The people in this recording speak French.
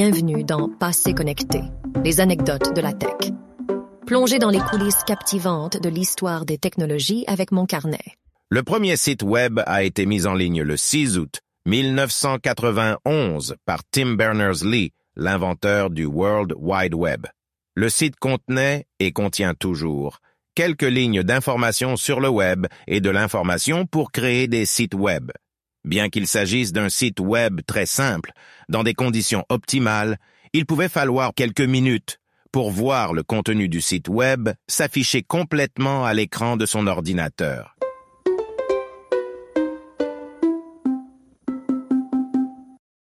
Bienvenue dans Passé connecté, les anecdotes de la tech. Plongez dans les coulisses captivantes de l'histoire des technologies avec mon carnet. Le premier site web a été mis en ligne le 6 août 1991 par Tim Berners-Lee, l'inventeur du World Wide Web. Le site contenait, et contient toujours, quelques lignes d'information sur le web et de l'information pour créer des sites web. Bien qu'il s'agisse d'un site web très simple, dans des conditions optimales, il pouvait falloir quelques minutes pour voir le contenu du site web s'afficher complètement à l'écran de son ordinateur.